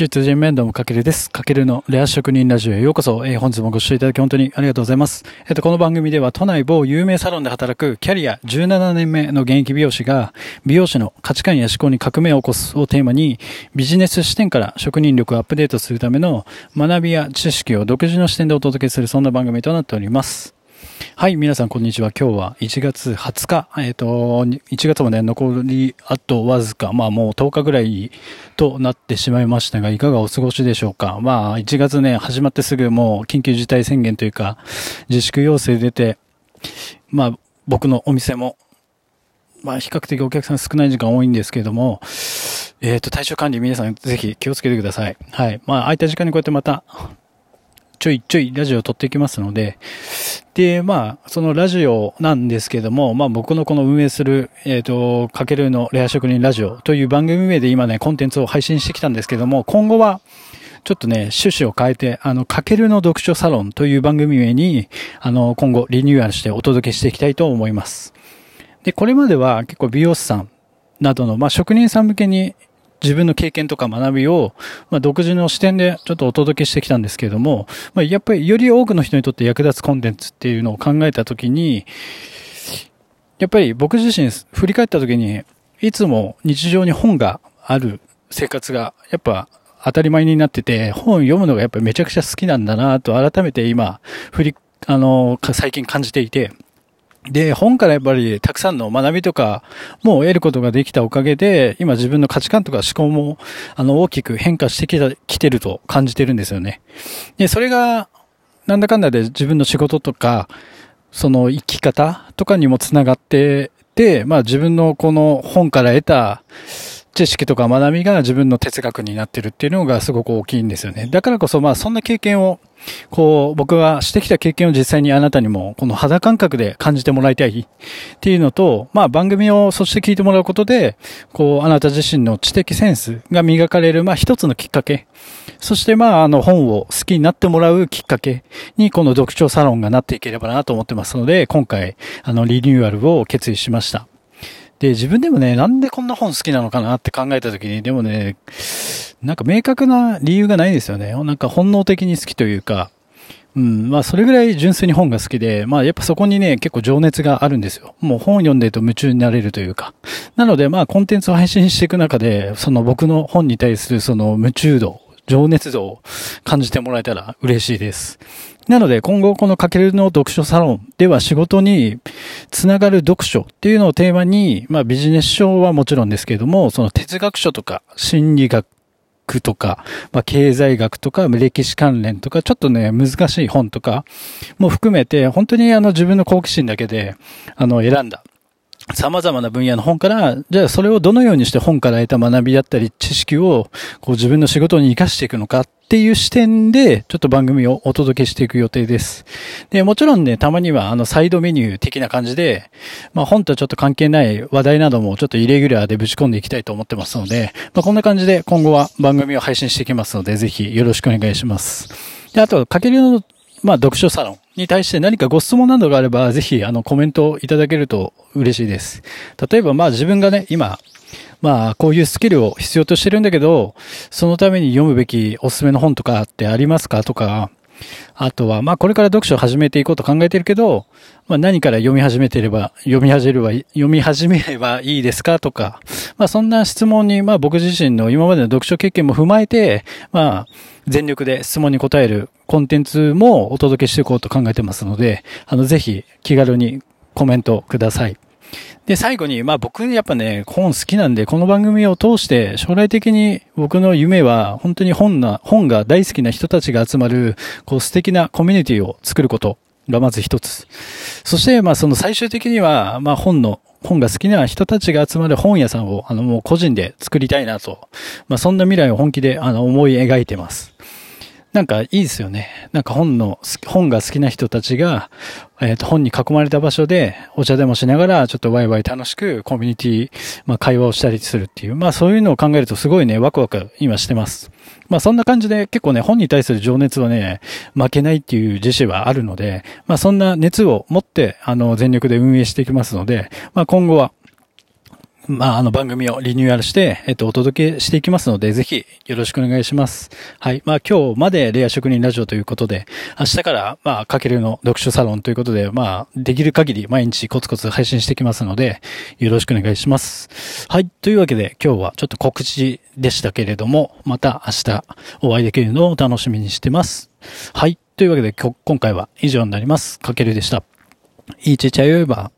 術人面倒もかけるです。かけるのレア職人ラジオへようこそ。えー、本日もご視聴いただき本当にありがとうございます。えっ、と、この番組では都内某有名サロンで働くキャリア17年目の現役美容師が美容師の価値観や思考に革命を起こすをテーマにビジネス視点から職人力をアップデートするための学びや知識を独自の視点でお届けするそんな番組となっております。はい、皆さんこんにちは。今日は1月20日。えっ、ー、と、1月もね、残りあとわずか、まあもう10日ぐらいとなってしまいましたが、いかがお過ごしでしょうか。まあ、1月ね、始まってすぐもう緊急事態宣言というか、自粛要請出て、まあ、僕のお店も、まあ、比較的お客さん少ない時間多いんですけれども、えっ、ー、と、体調管理皆さんぜひ気をつけてください。はい。まあ、空いた時間にこうやってまた、ちょいちょいラジオを撮っていきますので、で、まあ、そのラジオなんですけども、まあ僕のこの運営する、えっ、ー、と、かけるのレア職人ラジオという番組名で今ね、コンテンツを配信してきたんですけども、今後は、ちょっとね、趣旨を変えて、あの、かけるの読書サロンという番組名に、あの、今後リニューアルしてお届けしていきたいと思います。で、これまでは結構美容師さんなどの、まあ、職人さん向けに自分の経験とか学びを、まあ、独自の視点でちょっとお届けしてきたんですけれども、まあ、やっぱりより多くの人にとって役立つコンテンツっていうのを考えたときに、やっぱり僕自身振り返ったときに、いつも日常に本がある生活が、やっぱ当たり前になってて、本読むのがやっぱりめちゃくちゃ好きなんだなと改めて今、振り、あの、最近感じていて、で、本からやっぱりたくさんの学びとかも得ることができたおかげで、今自分の価値観とか思考も、あの、大きく変化してきた、来てると感じてるんですよね。で、それが、なんだかんだで自分の仕事とか、その生き方とかにもつながってて、まあ自分のこの本から得た、知識とか学びが自分の哲学になってるっていうのがすごく大きいんですよね。だからこそまあそんな経験を、こう僕はしてきた経験を実際にあなたにもこの肌感覚で感じてもらいたいっていうのと、まあ番組をそして聞いてもらうことで、こうあなた自身の知的センスが磨かれるまあ一つのきっかけ。そしてまああの本を好きになってもらうきっかけにこの読書サロンがなっていければなと思ってますので、今回あのリニューアルを決意しました。で、自分でもね、なんでこんな本好きなのかなって考えたときに、でもね、なんか明確な理由がないですよね。なんか本能的に好きというか、うん、まあそれぐらい純粋に本が好きで、まあやっぱそこにね、結構情熱があるんですよ。もう本読んでると夢中になれるというか。なのでまあコンテンツを配信していく中で、その僕の本に対するその夢中度、情熱度を感じてもらえたら嬉しいです。なので今後このかけるの読書サロンでは仕事につながる読書っていうのをテーマに、まあビジネス書はもちろんですけれども、その哲学書とか心理学とか、まあ、経済学とか、歴史関連とか、ちょっとね、難しい本とかも含めて、本当にあの自分の好奇心だけで、あの、選んだ。様々な分野の本から、じゃあそれをどのようにして本から得た学びだったり知識をこう自分の仕事に活かしていくのかっていう視点で、ちょっと番組をお届けしていく予定です。で、もちろんね、たまにはあのサイドメニュー的な感じで、まあ本とはちょっと関係ない話題などもちょっとイレギュラーでぶち込んでいきたいと思ってますので、まあこんな感じで今後は番組を配信していきますので、ぜひよろしくお願いします。で、あと、かけるのまあ、読書サロンに対して何かご質問などがあれば、ぜひ、あの、コメントいただけると嬉しいです。例えば、まあ、自分がね、今、まあ、こういうスキルを必要としてるんだけど、そのために読むべきおすすめの本とかってありますか？とか、あとは、まあこれから読書を始めていこうと考えているけど、まあ何から読み始めてれば、読み始めれば、読み始めればいいですかとか、まあそんな質問に、まあ僕自身の今までの読書経験も踏まえて、まあ全力で質問に答えるコンテンツもお届けしていこうと考えてますので、あのぜひ気軽にコメントください。で、最後に、まあ僕やっぱね、本好きなんで、この番組を通して将来的に僕の夢は本当に本な、本が大好きな人たちが集まる、こう素敵なコミュニティを作ることがまず一つ。そして、まあその最終的には、まあ本の、本が好きな人たちが集まる本屋さんを、あのもう個人で作りたいなと。まあそんな未来を本気で、あの思い描いてます。なんかいいですよね。なんか本の、本が好きな人たちが、えっ、ー、と、本に囲まれた場所でお茶でもしながら、ちょっとワイワイ楽しくコミュニティ、まあ会話をしたりするっていう、まあそういうのを考えるとすごいね、ワクワク今してます。まあそんな感じで結構ね、本に対する情熱はね、負けないっていう自信はあるので、まあそんな熱を持って、あの、全力で運営していきますので、まあ今後は、まあ、あの番組をリニューアルして、えっと、お届けしていきますので、ぜひよろしくお願いします。はい。まあ、今日までレア職人ラジオということで、明日から、まあ、かけるの読書サロンということで、まあ、できる限り毎日コツコツ配信していきますので、よろしくお願いします。はい。というわけで、今日はちょっと告知でしたけれども、また明日お会いできるのを楽しみにしてます。はい。というわけで、今回は以上になります。かけるでした。いいちちゃよいば。